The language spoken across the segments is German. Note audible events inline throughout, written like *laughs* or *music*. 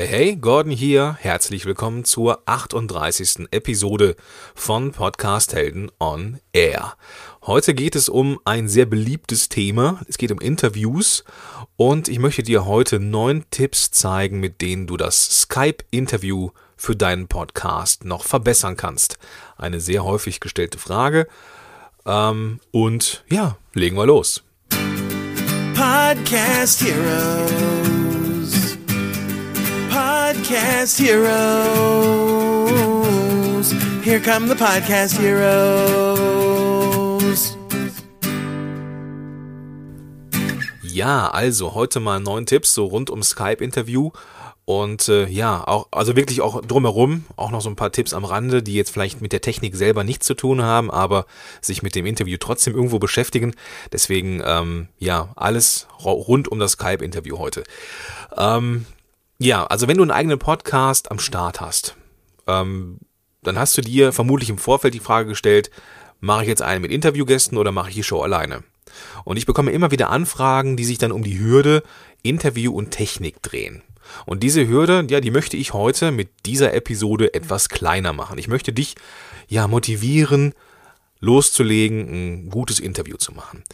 Hey, hey, Gordon hier. Herzlich willkommen zur 38. Episode von Podcast Helden on Air. Heute geht es um ein sehr beliebtes Thema. Es geht um Interviews und ich möchte dir heute neun Tipps zeigen, mit denen du das Skype-Interview für deinen Podcast noch verbessern kannst. Eine sehr häufig gestellte Frage. Ähm, und ja, legen wir los. Podcast Heroes. Podcast Heroes. Here come the Podcast Heroes. Ja, also heute mal neun Tipps so rund um Skype-Interview. Und äh, ja, auch, also wirklich auch drumherum, auch noch so ein paar Tipps am Rande, die jetzt vielleicht mit der Technik selber nichts zu tun haben, aber sich mit dem Interview trotzdem irgendwo beschäftigen. Deswegen, ähm, ja, alles rund um das Skype-Interview heute. Ähm, ja, also wenn du einen eigenen Podcast am Start hast, ähm, dann hast du dir vermutlich im Vorfeld die Frage gestellt, mache ich jetzt einen mit Interviewgästen oder mache ich die Show alleine? Und ich bekomme immer wieder Anfragen, die sich dann um die Hürde Interview und Technik drehen. Und diese Hürde, ja, die möchte ich heute mit dieser Episode etwas kleiner machen. Ich möchte dich ja motivieren, loszulegen, ein gutes Interview zu machen.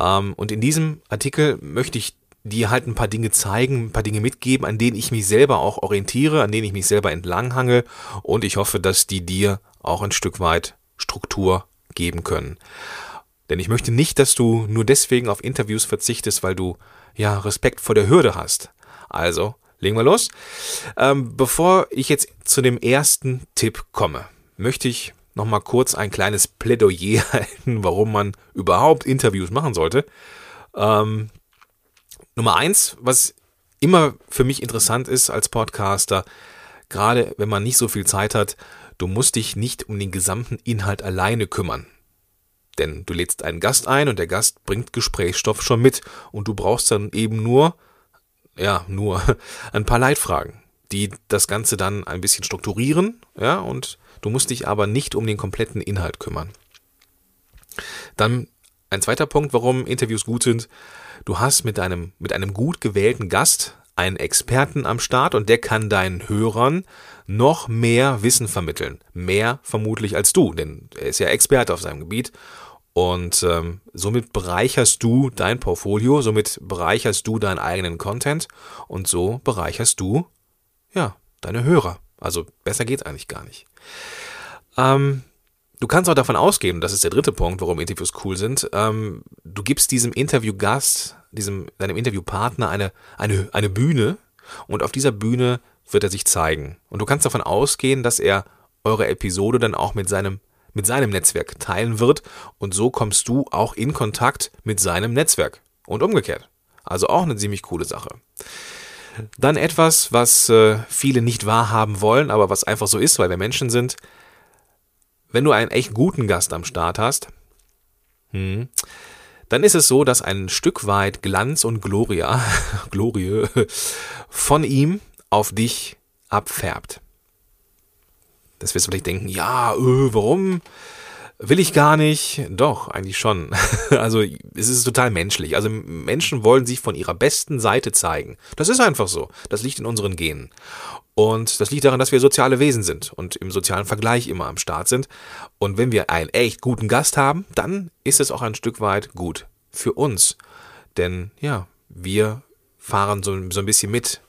Ähm, und in diesem Artikel möchte ich die halt ein paar Dinge zeigen, ein paar Dinge mitgeben, an denen ich mich selber auch orientiere, an denen ich mich selber entlanghange und ich hoffe, dass die dir auch ein Stück weit Struktur geben können. Denn ich möchte nicht, dass du nur deswegen auf Interviews verzichtest, weil du ja Respekt vor der Hürde hast. Also, legen wir los. Ähm, bevor ich jetzt zu dem ersten Tipp komme, möchte ich nochmal kurz ein kleines Plädoyer *laughs* halten, warum man überhaupt Interviews machen sollte. Ähm, Nummer eins, was immer für mich interessant ist als Podcaster, gerade wenn man nicht so viel Zeit hat, du musst dich nicht um den gesamten Inhalt alleine kümmern. Denn du lädst einen Gast ein und der Gast bringt Gesprächsstoff schon mit und du brauchst dann eben nur, ja, nur *laughs* ein paar Leitfragen, die das Ganze dann ein bisschen strukturieren, ja, und du musst dich aber nicht um den kompletten Inhalt kümmern. Dann ein zweiter Punkt, warum Interviews gut sind. Du hast mit einem, mit einem gut gewählten Gast einen Experten am Start und der kann deinen Hörern noch mehr Wissen vermitteln. Mehr vermutlich als du, denn er ist ja Experte auf seinem Gebiet. Und ähm, somit bereicherst du dein Portfolio, somit bereicherst du deinen eigenen Content und so bereicherst du, ja, deine Hörer. Also besser geht's eigentlich gar nicht. Ähm, Du kannst auch davon ausgehen, das ist der dritte Punkt, warum Interviews cool sind, ähm, du gibst diesem Interviewgast, diesem, deinem Interviewpartner eine, eine, eine Bühne und auf dieser Bühne wird er sich zeigen. Und du kannst davon ausgehen, dass er eure Episode dann auch mit seinem, mit seinem Netzwerk teilen wird und so kommst du auch in Kontakt mit seinem Netzwerk und umgekehrt. Also auch eine ziemlich coole Sache. Dann etwas, was äh, viele nicht wahrhaben wollen, aber was einfach so ist, weil wir Menschen sind wenn du einen echt guten Gast am Start hast, hm, dann ist es so, dass ein Stück weit Glanz und Gloria, *laughs* Glorie von ihm auf dich abfärbt. Das wirst du vielleicht denken, ja, äh, warum? Will ich gar nicht. Doch, eigentlich schon. *laughs* Also es ist total menschlich. Also Menschen wollen sich von ihrer besten Seite zeigen. Das ist einfach so. Das liegt in unseren Genen. Und das liegt daran, dass wir soziale Wesen sind und im sozialen Vergleich immer am Start sind. Und wenn wir einen echt guten Gast haben, dann ist es auch ein Stück weit gut für uns. Denn ja, wir fahren so, so ein bisschen mit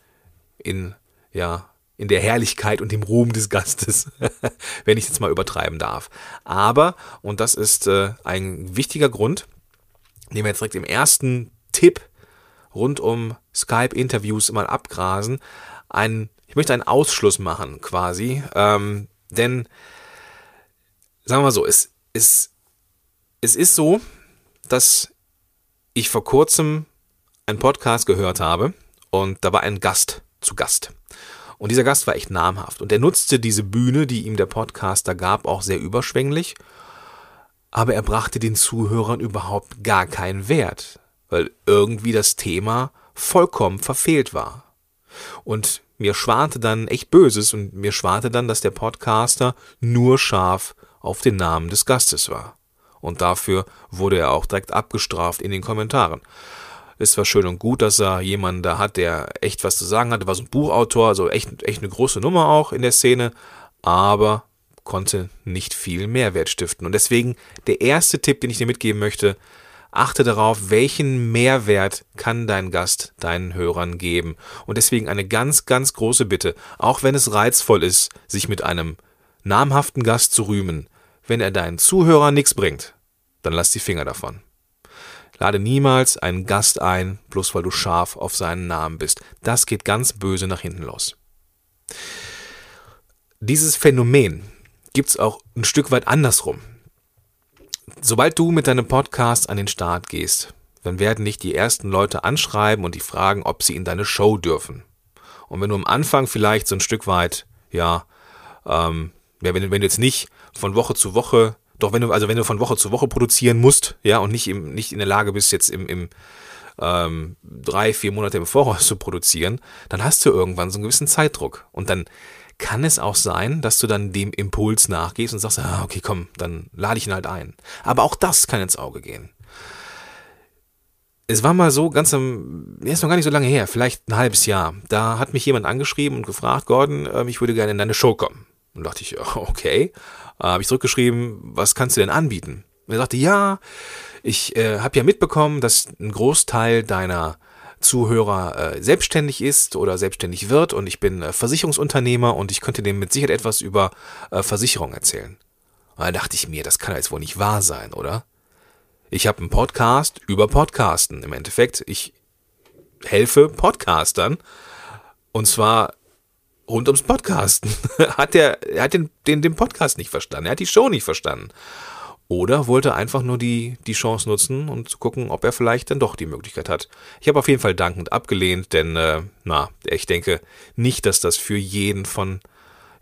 in, ja, in der Herrlichkeit und dem Ruhm des Gastes, *laughs* wenn ich jetzt mal übertreiben darf. Aber, und das ist äh, ein wichtiger Grund, den wir jetzt direkt im ersten Tipp rund um Skype-Interviews mal abgrasen, ein ich möchte einen Ausschluss machen, quasi. Ähm, denn, sagen wir mal so, es, es, es ist so, dass ich vor kurzem einen Podcast gehört habe und da war ein Gast zu Gast. Und dieser Gast war echt namhaft. Und er nutzte diese Bühne, die ihm der Podcaster gab, auch sehr überschwänglich. Aber er brachte den Zuhörern überhaupt gar keinen Wert, weil irgendwie das Thema vollkommen verfehlt war. Und mir schwante dann echt Böses und mir schwante dann, dass der Podcaster nur scharf auf den Namen des Gastes war. Und dafür wurde er auch direkt abgestraft in den Kommentaren. Ist zwar schön und gut, dass er jemanden da hat, der echt was zu sagen hat, war so ein Buchautor, also echt, echt eine große Nummer auch in der Szene, aber konnte nicht viel Mehrwert stiften. Und deswegen der erste Tipp, den ich dir mitgeben möchte, achte darauf, welchen Mehrwert kann dein Gast deinen Hörern geben. Und deswegen eine ganz, ganz große Bitte, auch wenn es reizvoll ist, sich mit einem namhaften Gast zu rühmen, wenn er deinen Zuhörern nichts bringt, dann lass die Finger davon. Lade niemals einen Gast ein, bloß weil du scharf auf seinen Namen bist. Das geht ganz böse nach hinten los. Dieses Phänomen gibt es auch ein Stück weit andersrum. Sobald du mit deinem Podcast an den Start gehst, dann werden dich die ersten Leute anschreiben und die fragen, ob sie in deine Show dürfen. Und wenn du am Anfang vielleicht so ein Stück weit, ja, ähm, wenn, wenn du jetzt nicht von Woche zu Woche doch wenn du, also wenn du von Woche zu Woche produzieren musst, ja, und nicht, im, nicht in der Lage bist, jetzt im, im ähm, drei, vier Monate im Voraus zu produzieren, dann hast du irgendwann so einen gewissen Zeitdruck. Und dann kann es auch sein, dass du dann dem Impuls nachgehst und sagst, ah, okay, komm, dann lade ich ihn halt ein. Aber auch das kann ins Auge gehen. Es war mal so, ganz am, ist noch gar nicht so lange her, vielleicht ein halbes Jahr. Da hat mich jemand angeschrieben und gefragt, Gordon, äh, ich würde gerne in deine Show kommen. Und dachte ich, okay. Äh, habe ich zurückgeschrieben, was kannst du denn anbieten? Und er sagte, ja, ich äh, habe ja mitbekommen, dass ein Großteil deiner Zuhörer äh, selbstständig ist oder selbstständig wird und ich bin äh, Versicherungsunternehmer und ich könnte dem mit Sicherheit etwas über äh, Versicherung erzählen. Und da dachte ich mir, das kann jetzt wohl nicht wahr sein, oder? Ich habe einen Podcast über Podcasten. Im Endeffekt, ich helfe Podcastern und zwar rund ums Podcasten. *laughs* hat er, er hat den, den, den Podcast nicht verstanden. Er hat die Show nicht verstanden. Oder wollte einfach nur die, die Chance nutzen und zu gucken, ob er vielleicht dann doch die Möglichkeit hat. Ich habe auf jeden Fall dankend abgelehnt, denn, äh, na, ich denke nicht, dass das für jeden von,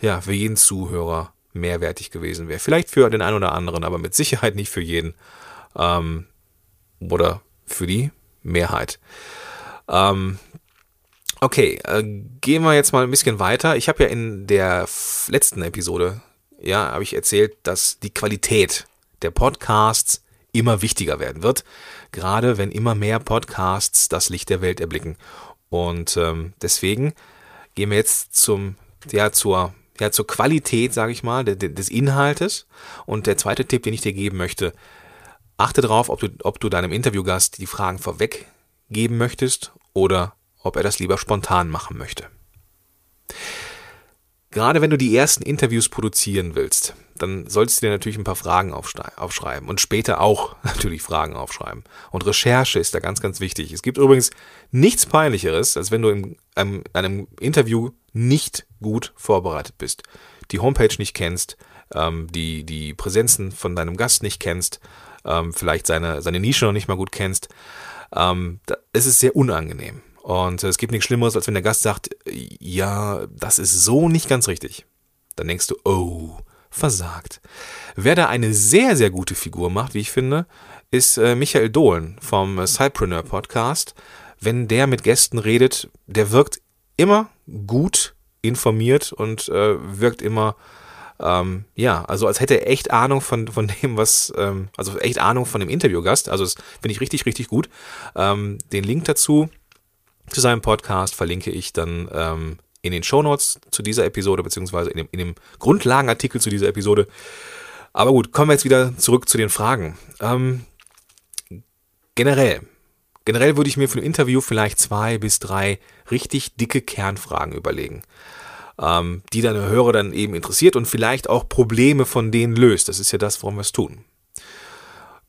ja, für jeden Zuhörer mehrwertig gewesen wäre. Vielleicht für den einen oder anderen, aber mit Sicherheit nicht für jeden. Ähm, oder für die Mehrheit. Ähm, Okay, äh, gehen wir jetzt mal ein bisschen weiter. Ich habe ja in der letzten Episode, ja, habe ich erzählt, dass die Qualität der Podcasts immer wichtiger werden wird, gerade wenn immer mehr Podcasts das Licht der Welt erblicken. Und ähm, deswegen gehen wir jetzt zum, ja, zur, ja, zur Qualität, sage ich mal, de, de, des Inhaltes. Und der zweite Tipp, den ich dir geben möchte, achte darauf, ob du, ob du deinem Interviewgast die Fragen vorweg geben möchtest oder ob er das lieber spontan machen möchte. Gerade wenn du die ersten Interviews produzieren willst, dann solltest du dir natürlich ein paar Fragen aufschreiben und später auch *laughs* natürlich Fragen aufschreiben. Und Recherche ist da ganz, ganz wichtig. Es gibt übrigens nichts Peinlicheres, als wenn du in einem, einem Interview nicht gut vorbereitet bist, die Homepage nicht kennst, ähm, die, die Präsenzen von deinem Gast nicht kennst, ähm, vielleicht seine, seine Nische noch nicht mal gut kennst. Ähm, da, es ist sehr unangenehm. Und es gibt nichts Schlimmeres, als wenn der Gast sagt, ja, das ist so nicht ganz richtig. Dann denkst du, oh, versagt. Wer da eine sehr, sehr gute Figur macht, wie ich finde, ist äh, Michael Dohlen vom Cypreneur Podcast. Wenn der mit Gästen redet, der wirkt immer gut informiert und äh, wirkt immer, ähm, ja, also als hätte er echt Ahnung von, von dem, was, ähm, also echt Ahnung von dem Interviewgast. Also das finde ich richtig, richtig gut. Ähm, den Link dazu zu seinem Podcast verlinke ich dann ähm, in den Shownotes zu dieser Episode, beziehungsweise in dem, in dem Grundlagenartikel zu dieser Episode. Aber gut, kommen wir jetzt wieder zurück zu den Fragen. Ähm, generell, generell würde ich mir für ein Interview vielleicht zwei bis drei richtig dicke Kernfragen überlegen, ähm, die deine Hörer dann eben interessiert und vielleicht auch Probleme von denen löst. Das ist ja das, warum wir es tun.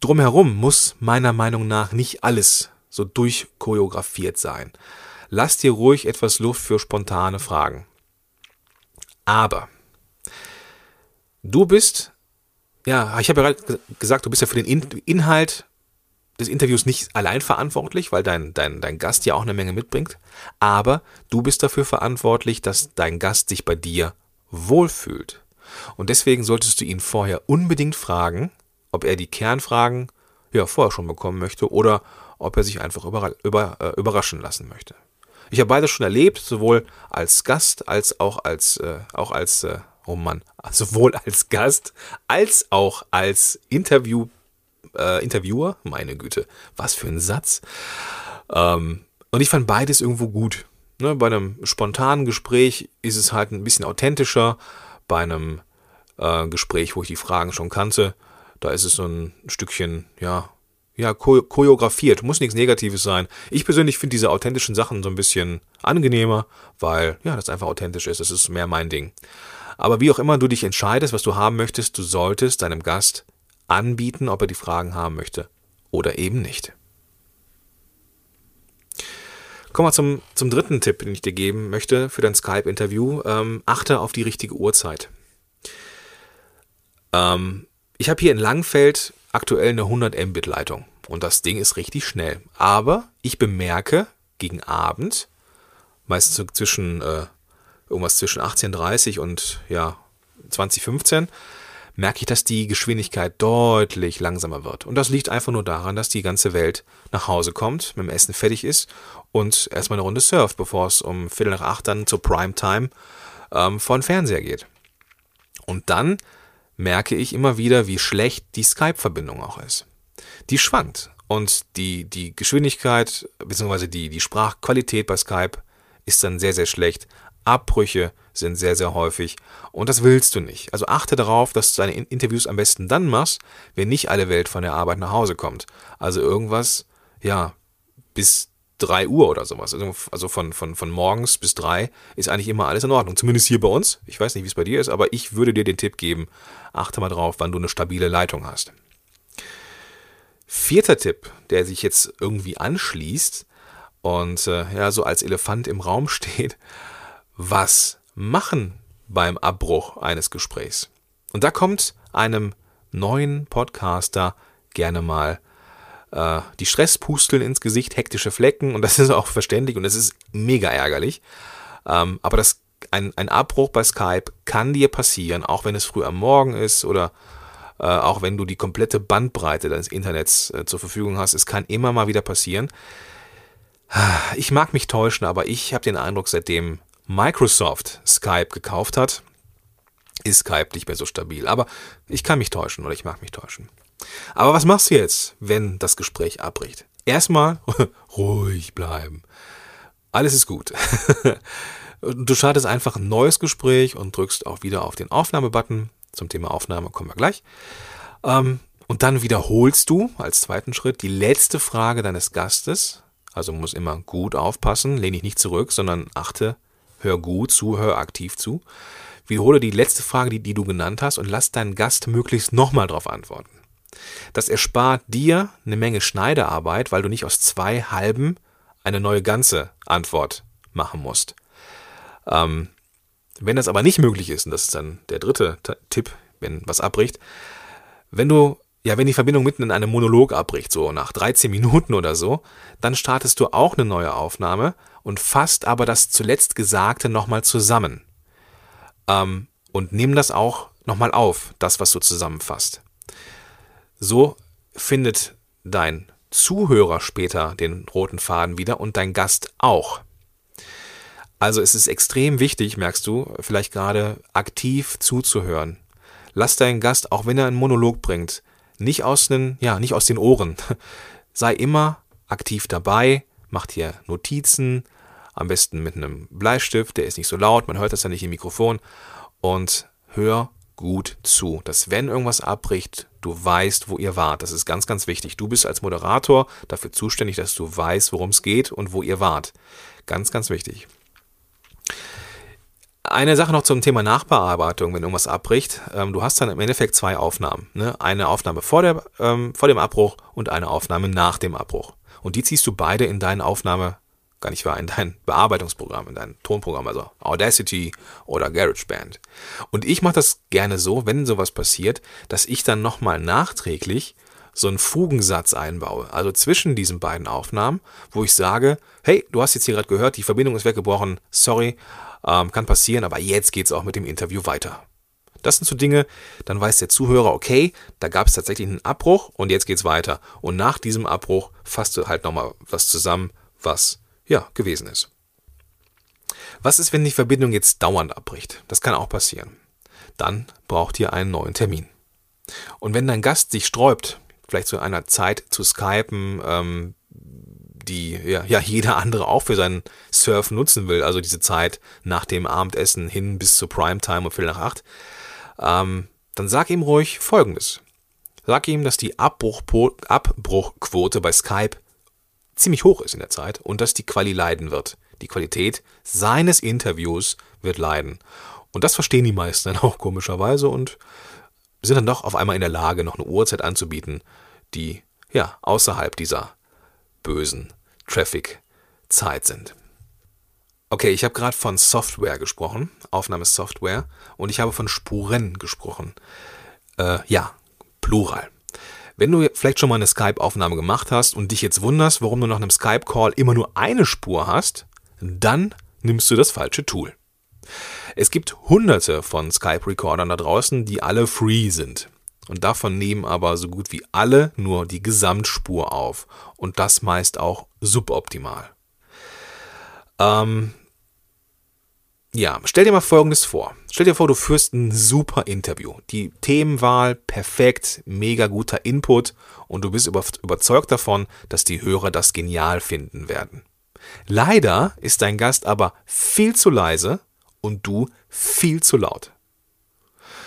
Drumherum muss meiner Meinung nach nicht alles so durchchoreografiert sein. Lass dir ruhig etwas Luft für spontane Fragen. Aber du bist, ja, ich habe ja gerade gesagt, du bist ja für den Inhalt des Interviews nicht allein verantwortlich, weil dein, dein, dein Gast ja auch eine Menge mitbringt. Aber du bist dafür verantwortlich, dass dein Gast sich bei dir wohlfühlt. Und deswegen solltest du ihn vorher unbedingt fragen, ob er die Kernfragen ja vorher schon bekommen möchte oder ob er sich einfach über, über, äh, überraschen lassen möchte. Ich habe beides schon erlebt, sowohl als Gast als auch als, äh, auch als, äh, oh Mann, *laughs* sowohl als Gast als auch als Interview, äh, Interviewer. Meine Güte, was für ein Satz. Ähm, und ich fand beides irgendwo gut. Ne, bei einem spontanen Gespräch ist es halt ein bisschen authentischer. Bei einem äh, Gespräch, wo ich die Fragen schon kannte, da ist es so ein Stückchen, ja, ja, choreografiert. Muss nichts Negatives sein. Ich persönlich finde diese authentischen Sachen so ein bisschen angenehmer, weil, ja, das einfach authentisch ist. Das ist mehr mein Ding. Aber wie auch immer du dich entscheidest, was du haben möchtest, du solltest deinem Gast anbieten, ob er die Fragen haben möchte oder eben nicht. Kommen wir zum, zum dritten Tipp, den ich dir geben möchte für dein Skype-Interview. Ähm, achte auf die richtige Uhrzeit. Ähm, ich habe hier in Langfeld aktuell eine 100 Mbit Leitung und das Ding ist richtig schnell. Aber ich bemerke gegen Abend, meistens zwischen äh, irgendwas zwischen 18.30 und ja 2015, merke ich, dass die Geschwindigkeit deutlich langsamer wird. Und das liegt einfach nur daran, dass die ganze Welt nach Hause kommt, mit dem Essen fertig ist und erstmal eine Runde surft, bevor es um Viertel nach acht dann zur Primetime ähm, vor Fernseher geht. Und dann merke ich immer wieder, wie schlecht die Skype-Verbindung auch ist. Die schwankt und die, die Geschwindigkeit bzw. Die, die Sprachqualität bei Skype ist dann sehr, sehr schlecht. Abbrüche sind sehr, sehr häufig und das willst du nicht. Also achte darauf, dass du deine Interviews am besten dann machst, wenn nicht alle Welt von der Arbeit nach Hause kommt. Also irgendwas, ja, bis 3 Uhr oder sowas. Also, also von, von, von morgens bis 3 ist eigentlich immer alles in Ordnung. Zumindest hier bei uns. Ich weiß nicht, wie es bei dir ist, aber ich würde dir den Tipp geben, achte mal drauf, wann du eine stabile Leitung hast. Vierter Tipp, der sich jetzt irgendwie anschließt und äh, ja, so als Elefant im Raum steht, was machen beim Abbruch eines Gesprächs? Und da kommt einem neuen Podcaster gerne mal äh, die Stresspusteln ins Gesicht, hektische Flecken und das *laughs* ist auch verständlich und das ist mega ärgerlich. Ähm, aber das, ein, ein Abbruch bei Skype kann dir passieren, auch wenn es früh am Morgen ist oder äh, auch wenn du die komplette Bandbreite deines Internets äh, zur Verfügung hast. Es kann immer mal wieder passieren. Ich mag mich täuschen, aber ich habe den Eindruck, seitdem Microsoft Skype gekauft hat, ist Skype nicht mehr so stabil. Aber ich kann mich täuschen oder ich mag mich täuschen. Aber was machst du jetzt, wenn das Gespräch abbricht? Erstmal *laughs* ruhig bleiben. Alles ist gut. *laughs* Du startest einfach ein neues Gespräch und drückst auch wieder auf den Aufnahmebutton. Zum Thema Aufnahme kommen wir gleich. Ähm, und dann wiederholst du als zweiten Schritt die letzte Frage deines Gastes. Also muss immer gut aufpassen, lehne dich nicht zurück, sondern achte, hör gut zu, hör aktiv zu. Wiederhole die letzte Frage, die, die du genannt hast, und lass deinen Gast möglichst nochmal darauf antworten. Das erspart dir eine Menge Schneidearbeit, weil du nicht aus zwei halben eine neue ganze Antwort machen musst. Ähm, wenn das aber nicht möglich ist, und das ist dann der dritte Tipp, wenn was abbricht, wenn du, ja, wenn die Verbindung mitten in einem Monolog abbricht, so nach 13 Minuten oder so, dann startest du auch eine neue Aufnahme und fasst aber das zuletzt Gesagte nochmal zusammen. Ähm, und nimm das auch nochmal auf, das, was du zusammenfasst. So findet dein Zuhörer später den roten Faden wieder und dein Gast auch. Also es ist extrem wichtig, merkst du, vielleicht gerade aktiv zuzuhören. Lass deinen Gast, auch wenn er einen Monolog bringt, nicht aus den, ja, nicht aus den Ohren. *laughs* Sei immer aktiv dabei, mach dir Notizen, am besten mit einem Bleistift, der ist nicht so laut, man hört das ja nicht im Mikrofon und hör gut zu, dass wenn irgendwas abbricht, du weißt, wo ihr wart. Das ist ganz, ganz wichtig. Du bist als Moderator dafür zuständig, dass du weißt, worum es geht und wo ihr wart. Ganz, ganz wichtig. Eine Sache noch zum Thema Nachbearbeitung, wenn irgendwas abbricht. Ähm, du hast dann im Endeffekt zwei Aufnahmen. Ne? Eine Aufnahme vor, der, ähm, vor dem Abbruch und eine Aufnahme nach dem Abbruch. Und die ziehst du beide in deine Aufnahme gar nicht wahr, in dein *laughs* Bearbeitungsprogramm, in dein Tonprogramm, also Audacity oder GarageBand. Und ich mache das gerne so, wenn sowas passiert, dass ich dann nochmal nachträglich so einen Fugensatz einbaue, also zwischen diesen beiden Aufnahmen, wo ich sage, hey, du hast jetzt hier gerade gehört, die Verbindung ist weggebrochen, sorry, ähm, kann passieren, aber jetzt geht's auch mit dem Interview weiter. Das sind so Dinge, dann weiß der Zuhörer, okay, da gab es tatsächlich einen Abbruch und jetzt geht's weiter. Und nach diesem Abbruch fasst du halt nochmal was zusammen, was ja, gewesen ist. Was ist, wenn die Verbindung jetzt dauernd abbricht? Das kann auch passieren. Dann braucht ihr einen neuen Termin. Und wenn dein Gast sich sträubt, vielleicht zu einer Zeit zu skypen, ähm, die ja, ja jeder andere auch für seinen Surf nutzen will, also diese Zeit nach dem Abendessen hin bis zur Primetime und Viertel nach acht, ähm, dann sag ihm ruhig Folgendes. Sag ihm, dass die Abbruchquote bei Skype ziemlich hoch ist in der Zeit und dass die Quali leiden wird. Die Qualität seines Interviews wird leiden. Und das verstehen die meisten dann auch komischerweise und sind dann doch auf einmal in der Lage, noch eine Uhrzeit anzubieten, die ja außerhalb dieser bösen Traffic-Zeit sind. Okay, ich habe gerade von Software gesprochen, Aufnahmesoftware, und ich habe von Spuren gesprochen. Äh, ja, Plural. Wenn du vielleicht schon mal eine Skype-Aufnahme gemacht hast und dich jetzt wunderst, warum du nach einem Skype-Call immer nur eine Spur hast, dann nimmst du das falsche Tool. Es gibt hunderte von Skype-Recordern da draußen, die alle free sind. Und davon nehmen aber so gut wie alle nur die Gesamtspur auf. Und das meist auch suboptimal. Ähm, ja, stell dir mal Folgendes vor. Stell dir vor, du führst ein super Interview. Die Themenwahl perfekt, mega guter Input und du bist überzeugt davon, dass die Hörer das genial finden werden. Leider ist dein Gast aber viel zu leise und du viel zu laut.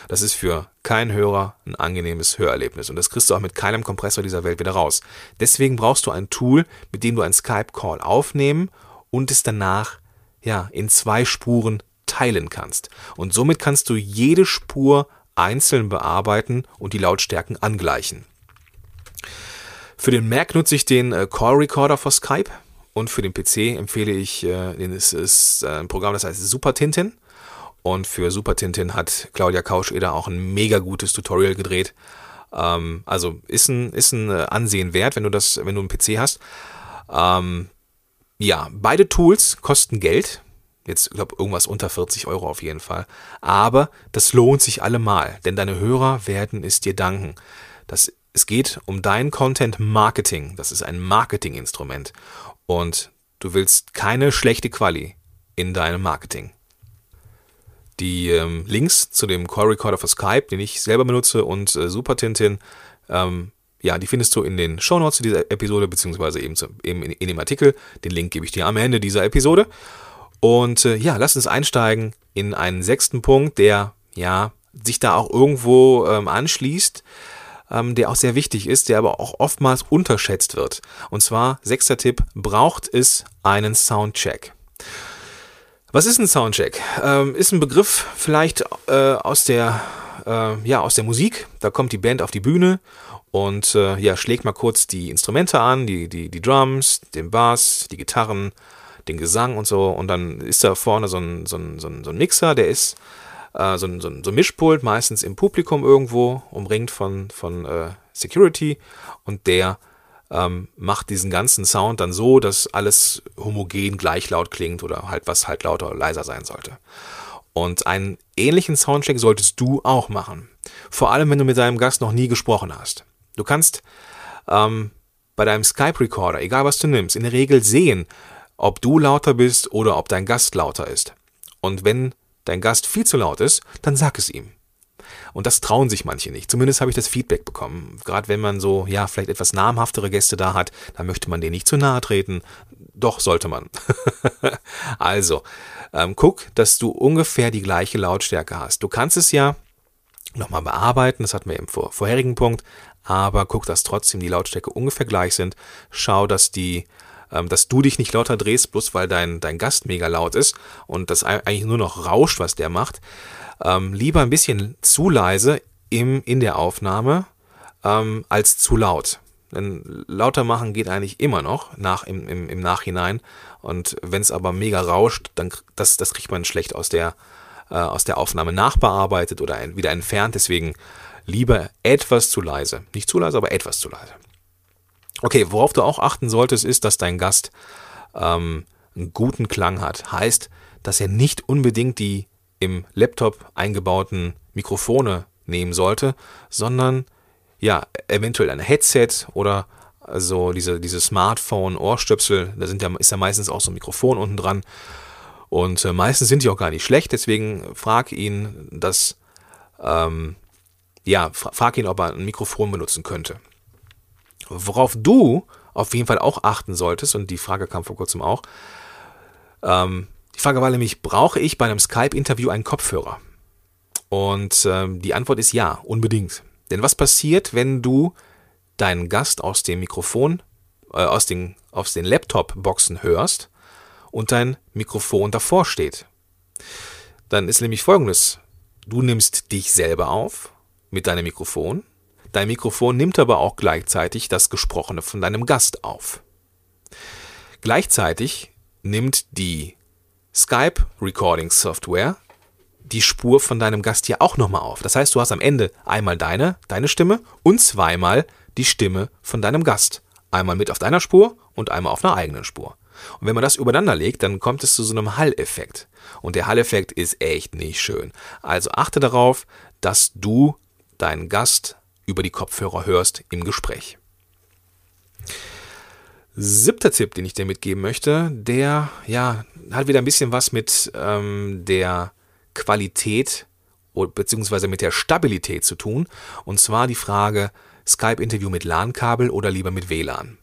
Das ist für keinen Hörer ein angenehmes Hörerlebnis und das kriegst du auch mit keinem Kompressor dieser Welt wieder raus. Deswegen brauchst du ein Tool, mit dem du einen Skype-Call aufnehmen und es danach ja, in zwei Spuren teilen kannst. Und somit kannst du jede Spur einzeln bearbeiten und die Lautstärken angleichen. Für den Mac nutze ich den äh, Call Recorder für Skype und für den PC empfehle ich, äh, ist äh, ein Programm, das heißt Super Tintin. Und für Super Tintin hat Claudia Kauscheder auch ein mega gutes Tutorial gedreht. Ähm, also ist ein, ist ein Ansehen wert, wenn du das, wenn du einen PC hast. Ähm, ja, beide Tools kosten Geld. Jetzt, ich glaube, irgendwas unter 40 Euro auf jeden Fall. Aber das lohnt sich allemal, denn deine Hörer werden es dir danken. Das, es geht um dein Content Marketing. Das ist ein Marketinginstrument. Und du willst keine schlechte Quali in deinem Marketing. Die ähm, Links zu dem Call Recorder für Skype, den ich selber benutze, und äh, Super Tintin ähm, ja, die findest du in den Shownotes zu dieser Episode, beziehungsweise eben, zu, eben in, in, dem Artikel. Den Link gebe ich dir am Ende dieser Episode. Und äh, ja, lass uns einsteigen in einen sechsten Punkt, der ja sich da auch irgendwo ähm, anschließt, ähm, der auch sehr wichtig ist, der aber auch oftmals unterschätzt wird. Und zwar, sechster Tipp, braucht es einen Soundcheck. Was ist ein Soundcheck? Ähm, ist ein Begriff vielleicht äh, aus der äh, ja aus der Musik. Da kommt die Band auf die Bühne und äh, ja, schlägt mal kurz die Instrumente an, die, die, die Drums, den Bass, die Gitarren, den Gesang und so. Und dann ist da vorne so ein, so ein, so ein, so ein Mixer, der ist äh, so, ein, so, ein, so ein Mischpult, meistens im Publikum irgendwo, umringt von, von äh, Security. Und der ähm, macht diesen ganzen Sound dann so, dass alles homogen gleich laut klingt oder halt was halt lauter oder leiser sein sollte. Und einen ähnlichen Soundcheck solltest du auch machen. Vor allem, wenn du mit deinem Gast noch nie gesprochen hast. Du kannst ähm, bei deinem Skype-Recorder, egal was du nimmst, in der Regel sehen, ob du lauter bist oder ob dein Gast lauter ist. Und wenn dein Gast viel zu laut ist, dann sag es ihm. Und das trauen sich manche nicht. Zumindest habe ich das Feedback bekommen. Gerade wenn man so, ja, vielleicht etwas namhaftere Gäste da hat, dann möchte man denen nicht zu nahe treten. Doch sollte man. *laughs* also, ähm, guck, dass du ungefähr die gleiche Lautstärke hast. Du kannst es ja nochmal bearbeiten, das hatten wir im vorherigen Punkt, aber guck, dass trotzdem die Lautstärke ungefähr gleich sind. Schau, dass die ähm, dass du dich nicht lauter drehst, bloß weil dein, dein Gast mega laut ist und das eigentlich nur noch rauscht, was der macht. Ähm, lieber ein bisschen zu leise im, in der Aufnahme ähm, als zu laut. Denn lauter machen geht eigentlich immer noch nach, im, im, im Nachhinein. Und wenn es aber mega rauscht, dann das, das kriegt man schlecht aus der, äh, aus der Aufnahme nachbearbeitet oder ein, wieder entfernt. Deswegen lieber etwas zu leise. Nicht zu leise, aber etwas zu leise. Okay, worauf du auch achten solltest, ist, dass dein Gast ähm, einen guten Klang hat. Heißt, dass er nicht unbedingt die im Laptop eingebauten Mikrofone nehmen sollte, sondern ja, eventuell ein Headset oder also diese, diese Smartphone-Ohrstöpsel, da sind ja, ist ja meistens auch so ein Mikrofon unten dran. Und äh, meistens sind die auch gar nicht schlecht, deswegen frag ihn, dass ähm, ja, frag ihn, ob er ein Mikrofon benutzen könnte. Worauf du auf jeden Fall auch achten solltest, und die Frage kam vor kurzem auch, ähm, die Frage war nämlich, brauche ich bei einem Skype-Interview einen Kopfhörer? Und ähm, die Antwort ist ja, unbedingt. Denn was passiert, wenn du deinen Gast aus dem Mikrofon, äh, aus den, aus den Laptop-Boxen hörst und dein Mikrofon davor steht? Dann ist nämlich folgendes. Du nimmst dich selber auf mit deinem Mikrofon. Dein Mikrofon nimmt aber auch gleichzeitig das Gesprochene von deinem Gast auf. Gleichzeitig nimmt die Skype Recording Software die Spur von deinem Gast hier auch nochmal auf. Das heißt, du hast am Ende einmal deine, deine Stimme und zweimal die Stimme von deinem Gast. Einmal mit auf deiner Spur und einmal auf einer eigenen Spur. Und wenn man das übereinander legt, dann kommt es zu so einem Halleffekt. Und der Halleffekt ist echt nicht schön. Also achte darauf, dass du deinen Gast über die Kopfhörer hörst im Gespräch. Siebter Tipp, den ich dir mitgeben möchte, der ja hat wieder ein bisschen was mit ähm, der Qualität bzw. mit der Stabilität zu tun. Und zwar die Frage Skype-Interview mit LAN-Kabel oder lieber mit WLAN.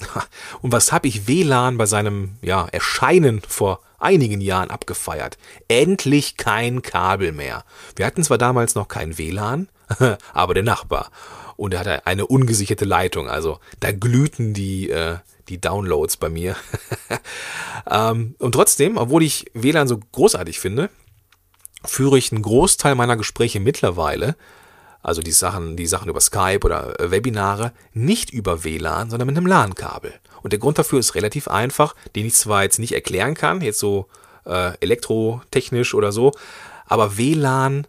*laughs* Und was habe ich WLAN bei seinem ja, Erscheinen vor einigen Jahren abgefeiert? Endlich kein Kabel mehr. Wir hatten zwar damals noch kein WLAN, *laughs* aber der Nachbar. Und er hatte eine ungesicherte Leitung. Also da glühten die, äh, die Downloads bei mir. *laughs* ähm, und trotzdem, obwohl ich WLAN so großartig finde, führe ich einen Großteil meiner Gespräche mittlerweile, also die Sachen, die Sachen über Skype oder äh, Webinare, nicht über WLAN, sondern mit einem LAN-Kabel. Und der Grund dafür ist relativ einfach, den ich zwar jetzt nicht erklären kann, jetzt so äh, elektrotechnisch oder so, aber WLAN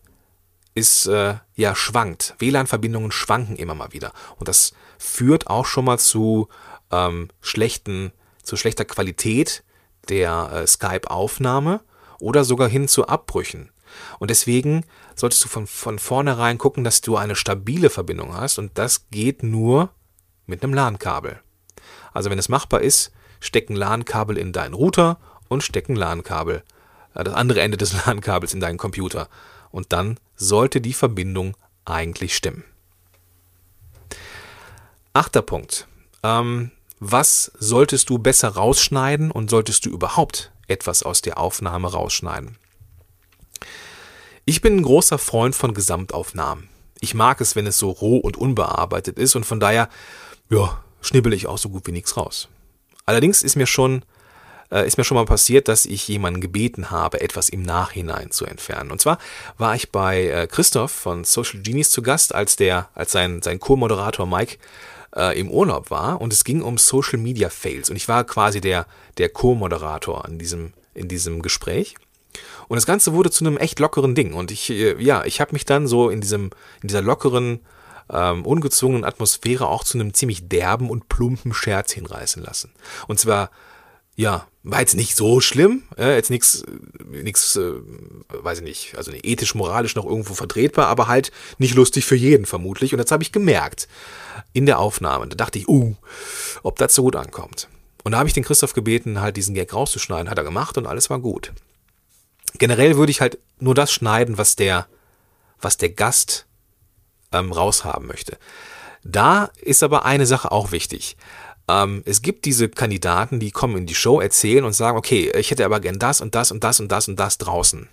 ist äh, ja schwankt. WLAN-Verbindungen schwanken immer mal wieder. Und das führt auch schon mal zu ähm, schlechten, zu schlechter Qualität der äh, Skype-Aufnahme oder sogar hin zu Abbrüchen. Und deswegen solltest du von, von vornherein gucken, dass du eine stabile Verbindung hast und das geht nur mit einem LAN-Kabel. Also wenn es machbar ist, stecken LAN-Kabel in deinen Router und stecken LAN-Kabel, äh, das andere Ende des *laughs* LAN-Kabels in deinen Computer. Und dann sollte die Verbindung eigentlich stimmen. Achter Punkt. Ähm, was solltest du besser rausschneiden und solltest du überhaupt etwas aus der Aufnahme rausschneiden? Ich bin ein großer Freund von Gesamtaufnahmen. Ich mag es, wenn es so roh und unbearbeitet ist und von daher, ja, schnibbel ich auch so gut wie nichts raus. Allerdings ist mir schon äh, ist mir schon mal passiert, dass ich jemanden gebeten habe, etwas im Nachhinein zu entfernen. Und zwar war ich bei äh, Christoph von Social Genies zu Gast, als der, als sein, sein Co-Moderator Mike äh, im Urlaub war und es ging um Social Media Fails. Und ich war quasi der, der Co-Moderator in diesem, in diesem Gespräch. Und das Ganze wurde zu einem echt lockeren Ding. Und ich, äh, ja, ich habe mich dann so in diesem, in dieser lockeren, ähm, ungezwungenen Atmosphäre auch zu einem ziemlich derben und plumpen Scherz hinreißen lassen. Und zwar, ja, war jetzt nicht so schlimm, äh, jetzt nichts, nichts, äh, weiß ich nicht, also ethisch, moralisch noch irgendwo vertretbar, aber halt nicht lustig für jeden vermutlich. Und das habe ich gemerkt in der Aufnahme. Da dachte ich, uh, ob das so gut ankommt. Und da habe ich den Christoph gebeten, halt diesen Gag rauszuschneiden, hat er gemacht und alles war gut. Generell würde ich halt nur das schneiden, was der, was der Gast ähm, raushaben möchte. Da ist aber eine Sache auch wichtig. Ähm, es gibt diese Kandidaten, die kommen in die Show, erzählen und sagen, okay, ich hätte aber gern das und das und das und das und das draußen.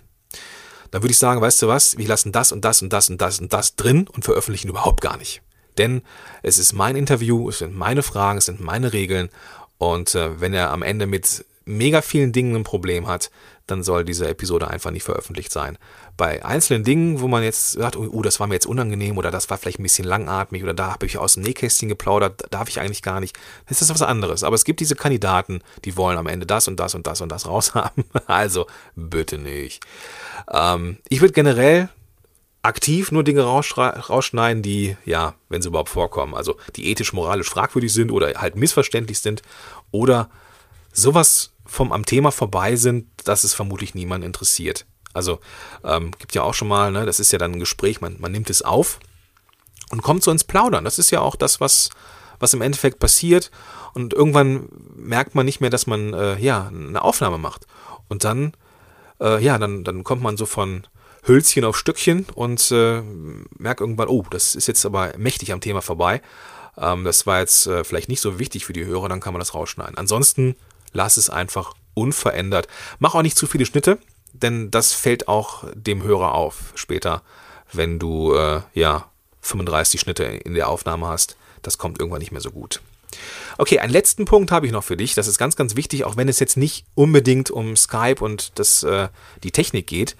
Dann würde ich sagen, weißt du was, wir lassen das und das und das und das und das drin und veröffentlichen überhaupt gar nicht. Denn es ist mein Interview, es sind meine Fragen, es sind meine Regeln und äh, wenn er am Ende mit mega vielen Dingen ein Problem hat, dann soll diese Episode einfach nicht veröffentlicht sein. Bei einzelnen Dingen, wo man jetzt sagt, oh, das war mir jetzt unangenehm oder das war vielleicht ein bisschen langatmig oder da habe ich aus dem Nähkästchen geplaudert, darf ich eigentlich gar nicht, das ist was anderes. Aber es gibt diese Kandidaten, die wollen am Ende das und das und das und das *laughs* raushaben. Also bitte nicht. Ähm, ich würde generell aktiv nur Dinge rausschneiden, die, ja, wenn sie überhaupt vorkommen, also die ethisch, moralisch fragwürdig sind oder halt missverständlich sind oder sowas vom am Thema vorbei sind, dass es vermutlich niemand interessiert. Also ähm, gibt ja auch schon mal, ne, das ist ja dann ein Gespräch, man, man nimmt es auf und kommt so ins Plaudern. Das ist ja auch das, was, was im Endeffekt passiert. Und irgendwann merkt man nicht mehr, dass man äh, ja eine Aufnahme macht. Und dann, äh, ja, dann, dann kommt man so von Hölzchen auf Stückchen und äh, merkt irgendwann, oh, das ist jetzt aber mächtig am Thema vorbei. ähm, das war jetzt äh, vielleicht nicht so wichtig für die Hörer, dann kann man das rausschneiden. Ansonsten lass es einfach unverändert. Mach auch nicht zu viele Schnitte, denn das fällt auch dem Hörer auf später, wenn du äh, ja 35 Schnitte in der Aufnahme hast. Das kommt irgendwann nicht mehr so gut. Okay, einen letzten Punkt habe ich noch für dich. Das ist ganz, ganz wichtig, auch wenn es jetzt nicht unbedingt um Skype und das, äh, die Technik geht.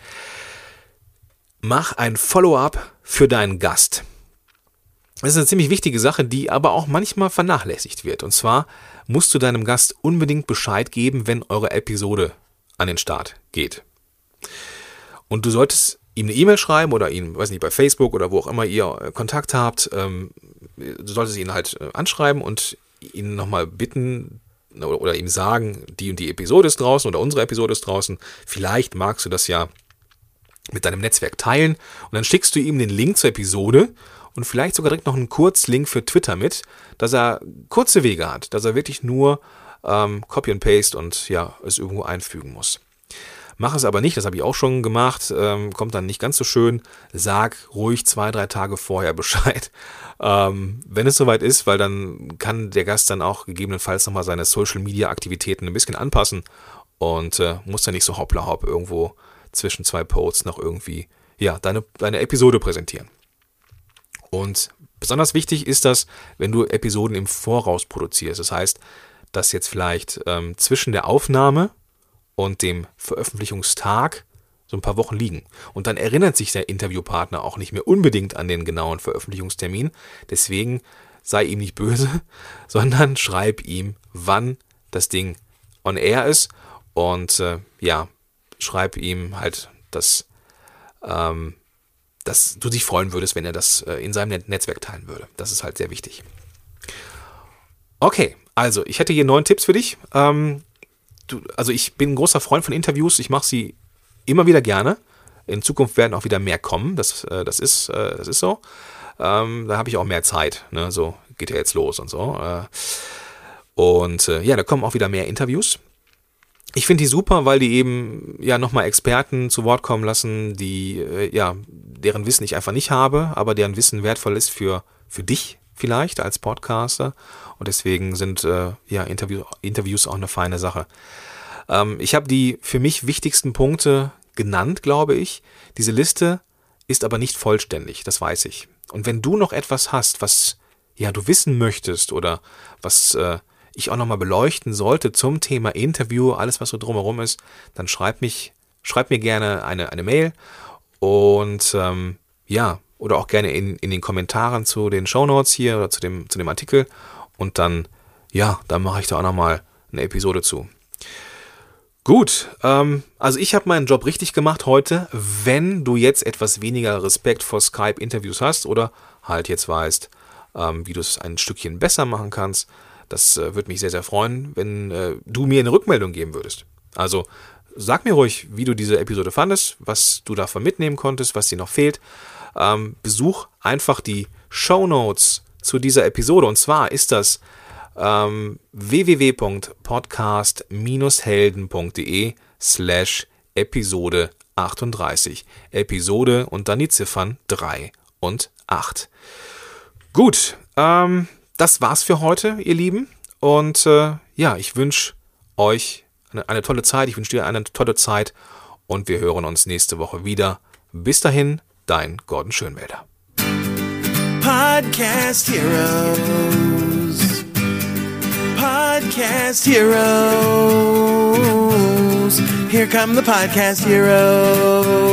Mach ein Follow-up für deinen Gast. Das ist eine ziemlich wichtige Sache, die aber auch manchmal vernachlässigt wird. Und zwar musst du deinem Gast unbedingt Bescheid geben, wenn eure Episode an den Start geht. Und du solltest ihm eine E-Mail schreiben oder ihn, weiß nicht, bei Facebook oder wo auch immer ihr äh, Kontakt habt. Ähm, du solltest ihn halt äh, anschreiben und ihn nochmal bitten oder, oder ihm sagen, die und die Episode ist draußen oder unsere Episode ist draußen. Vielleicht magst du das ja mit deinem Netzwerk teilen und dann schickst du ihm den Link zur Episode und vielleicht sogar direkt noch einen Kurzlink für Twitter mit, dass er kurze Wege hat, dass er wirklich nur ähm, Copy and Paste und ja, es irgendwo einfügen muss. Mach es aber nicht, das habe ich auch schon gemacht, ähm, kommt dann nicht ganz so schön. Sag ruhig zwei, drei Tage vorher *laughs* Bescheid, ähm, wenn es soweit ist, weil dann kann der Gast dann auch gegebenenfalls nochmal seine Social-Media-Aktivitäten ein bisschen anpassen und äh, muss dann nicht so hoppla hopp irgendwo zwischen zwei Posts noch irgendwie ja, deine, deine Episode präsentieren. Und besonders wichtig ist das, wenn du Episoden im Voraus produzierst. Das heißt, dass jetzt vielleicht ähm, zwischen der Aufnahme und dem Veröffentlichungstag so ein paar Wochen liegen. Und dann erinnert sich der Interviewpartner auch nicht mehr unbedingt an den genauen Veröffentlichungstermin. Deswegen sei ihm nicht böse, *laughs* sondern schreib ihm, wann das Ding on air ist. Und äh, ja, schreib ihm halt, dass, ähm, dass du dich freuen würdest, wenn er das äh, in seinem Netzwerk teilen würde. Das ist halt sehr wichtig. Okay, also ich hätte hier neun Tipps für dich. Ähm, du, also ich bin ein großer Freund von Interviews. Ich mache sie immer wieder gerne. In Zukunft werden auch wieder mehr kommen. Das, äh, das, ist, äh, das ist so. Ähm, da habe ich auch mehr Zeit. Ne? So geht ja jetzt los und so. Äh, und äh, ja, da kommen auch wieder mehr Interviews. Ich finde die super, weil die eben ja nochmal Experten zu Wort kommen lassen, die äh, ja deren Wissen ich einfach nicht habe, aber deren Wissen wertvoll ist für für dich vielleicht als Podcaster und deswegen sind äh, ja Interview, Interviews auch eine feine Sache. Ähm, ich habe die für mich wichtigsten Punkte genannt, glaube ich. Diese Liste ist aber nicht vollständig, das weiß ich. Und wenn du noch etwas hast, was ja du wissen möchtest oder was äh, ich auch nochmal beleuchten sollte zum Thema Interview, alles was so drumherum ist, dann schreib mich, schreib mir gerne eine, eine Mail und ähm, ja, oder auch gerne in, in den Kommentaren zu den Shownotes hier oder zu dem, zu dem Artikel und dann, ja, dann mache ich da auch nochmal eine Episode zu. Gut, ähm, also ich habe meinen Job richtig gemacht heute. Wenn du jetzt etwas weniger Respekt vor Skype-Interviews hast oder halt jetzt weißt, ähm, wie du es ein Stückchen besser machen kannst, das äh, würde mich sehr, sehr freuen, wenn äh, du mir eine Rückmeldung geben würdest. Also sag mir ruhig, wie du diese Episode fandest, was du davon mitnehmen konntest, was dir noch fehlt. Ähm, besuch einfach die Show Notes zu dieser Episode. Und zwar ist das ähm, www.podcast-helden.de slash Episode 38. Episode und dann die Ziffern 3 und 8. Gut, ähm, das war's für heute, ihr Lieben. Und äh, ja, ich wünsche euch eine, eine tolle Zeit. Ich wünsche dir eine tolle Zeit. Und wir hören uns nächste Woche wieder. Bis dahin, dein Gordon Schönwälder. Podcast Heroes. Podcast Heroes. Here come the Podcast Heroes.